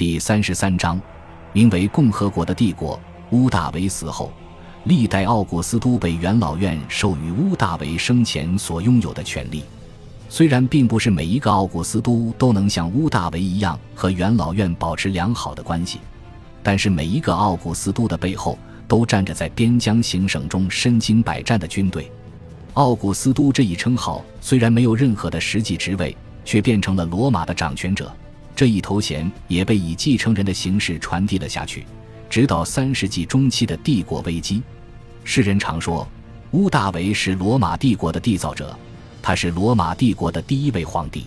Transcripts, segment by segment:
第三十三章，名为共和国的帝国。乌大维死后，历代奥古斯都被元老院授予乌大维生前所拥有的权利。虽然并不是每一个奥古斯都都能像乌大维一样和元老院保持良好的关系，但是每一个奥古斯都的背后都站着在边疆行省中身经百战的军队。奥古斯都这一称号虽然没有任何的实际职位，却变成了罗马的掌权者。这一头衔也被以继承人的形式传递了下去，直到三世纪中期的帝国危机。世人常说，屋大维是罗马帝国的缔造者，他是罗马帝国的第一位皇帝。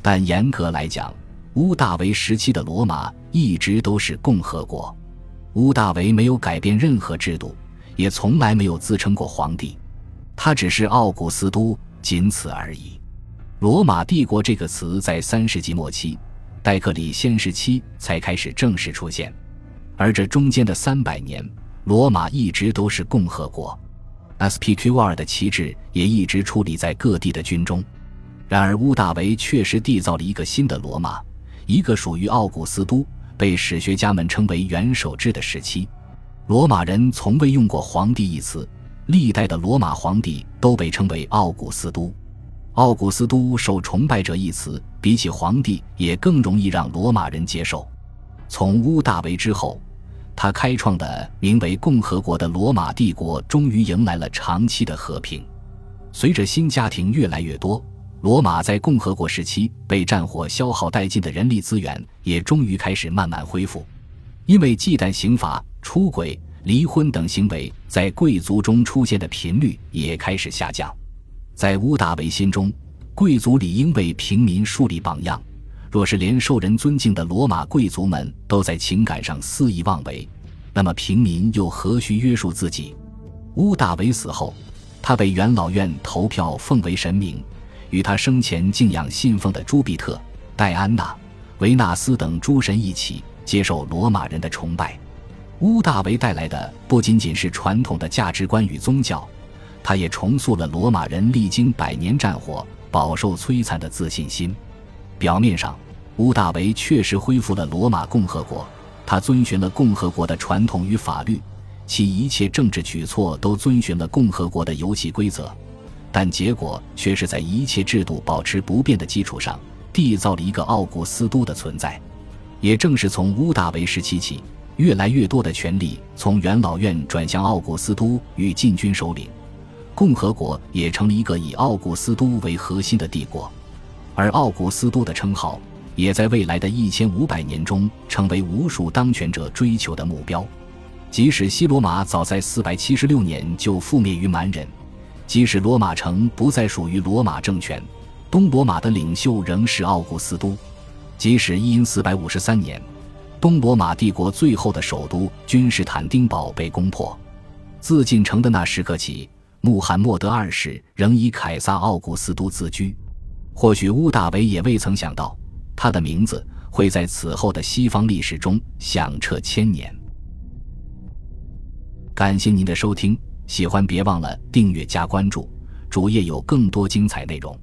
但严格来讲，屋大维时期的罗马一直都是共和国。屋大维没有改变任何制度，也从来没有自称过皇帝，他只是奥古斯都，仅此而已。罗马帝国这个词在三世纪末期。戴克里先时期才开始正式出现，而这中间的三百年，罗马一直都是共和国。SPQR 的旗帜也一直矗立在各地的军中。然而，屋大维确实缔造了一个新的罗马，一个属于奥古斯都，被史学家们称为元首制的时期。罗马人从未用过“皇帝”一词，历代的罗马皇帝都被称为奥古斯都。奥古斯都受崇拜者一词，比起皇帝也更容易让罗马人接受。从屋大维之后，他开创的名为共和国的罗马帝国终于迎来了长期的和平。随着新家庭越来越多，罗马在共和国时期被战火消耗殆尽的人力资源也终于开始慢慢恢复。因为忌惮刑罚、出轨、离婚等行为在贵族中出现的频率也开始下降。在屋大维心中，贵族理应为平民树立榜样。若是连受人尊敬的罗马贵族们都在情感上肆意妄为，那么平民又何须约束自己？屋大维死后，他被元老院投票奉为神明，与他生前敬仰信奉的朱庇特、戴安娜、维纳斯等诸神一起接受罗马人的崇拜。屋大维带来的不仅仅是传统的价值观与宗教。他也重塑了罗马人历经百年战火、饱受摧残的自信心。表面上，屋大维确实恢复了罗马共和国，他遵循了共和国的传统与法律，其一切政治举措都遵循了共和国的游戏规则。但结果却是在一切制度保持不变的基础上，缔造了一个奥古斯都的存在。也正是从屋大维时期起，越来越多的权力从元老院转向奥古斯都与禁军首领。共和国也成了一个以奥古斯都为核心的帝国，而奥古斯都的称号也在未来的一千五百年中成为无数当权者追求的目标。即使西罗马早在四百七十六年就覆灭于蛮人，即使罗马城不再属于罗马政权，东罗马的领袖仍是奥古斯都。即使因四百五十三年，东罗马帝国最后的首都君士坦丁堡被攻破，自进城的那时刻起。穆罕默德二世仍以凯撒·奥古斯都自居，或许乌大维也未曾想到，他的名字会在此后的西方历史中响彻千年。感谢您的收听，喜欢别忘了订阅加关注，主页有更多精彩内容。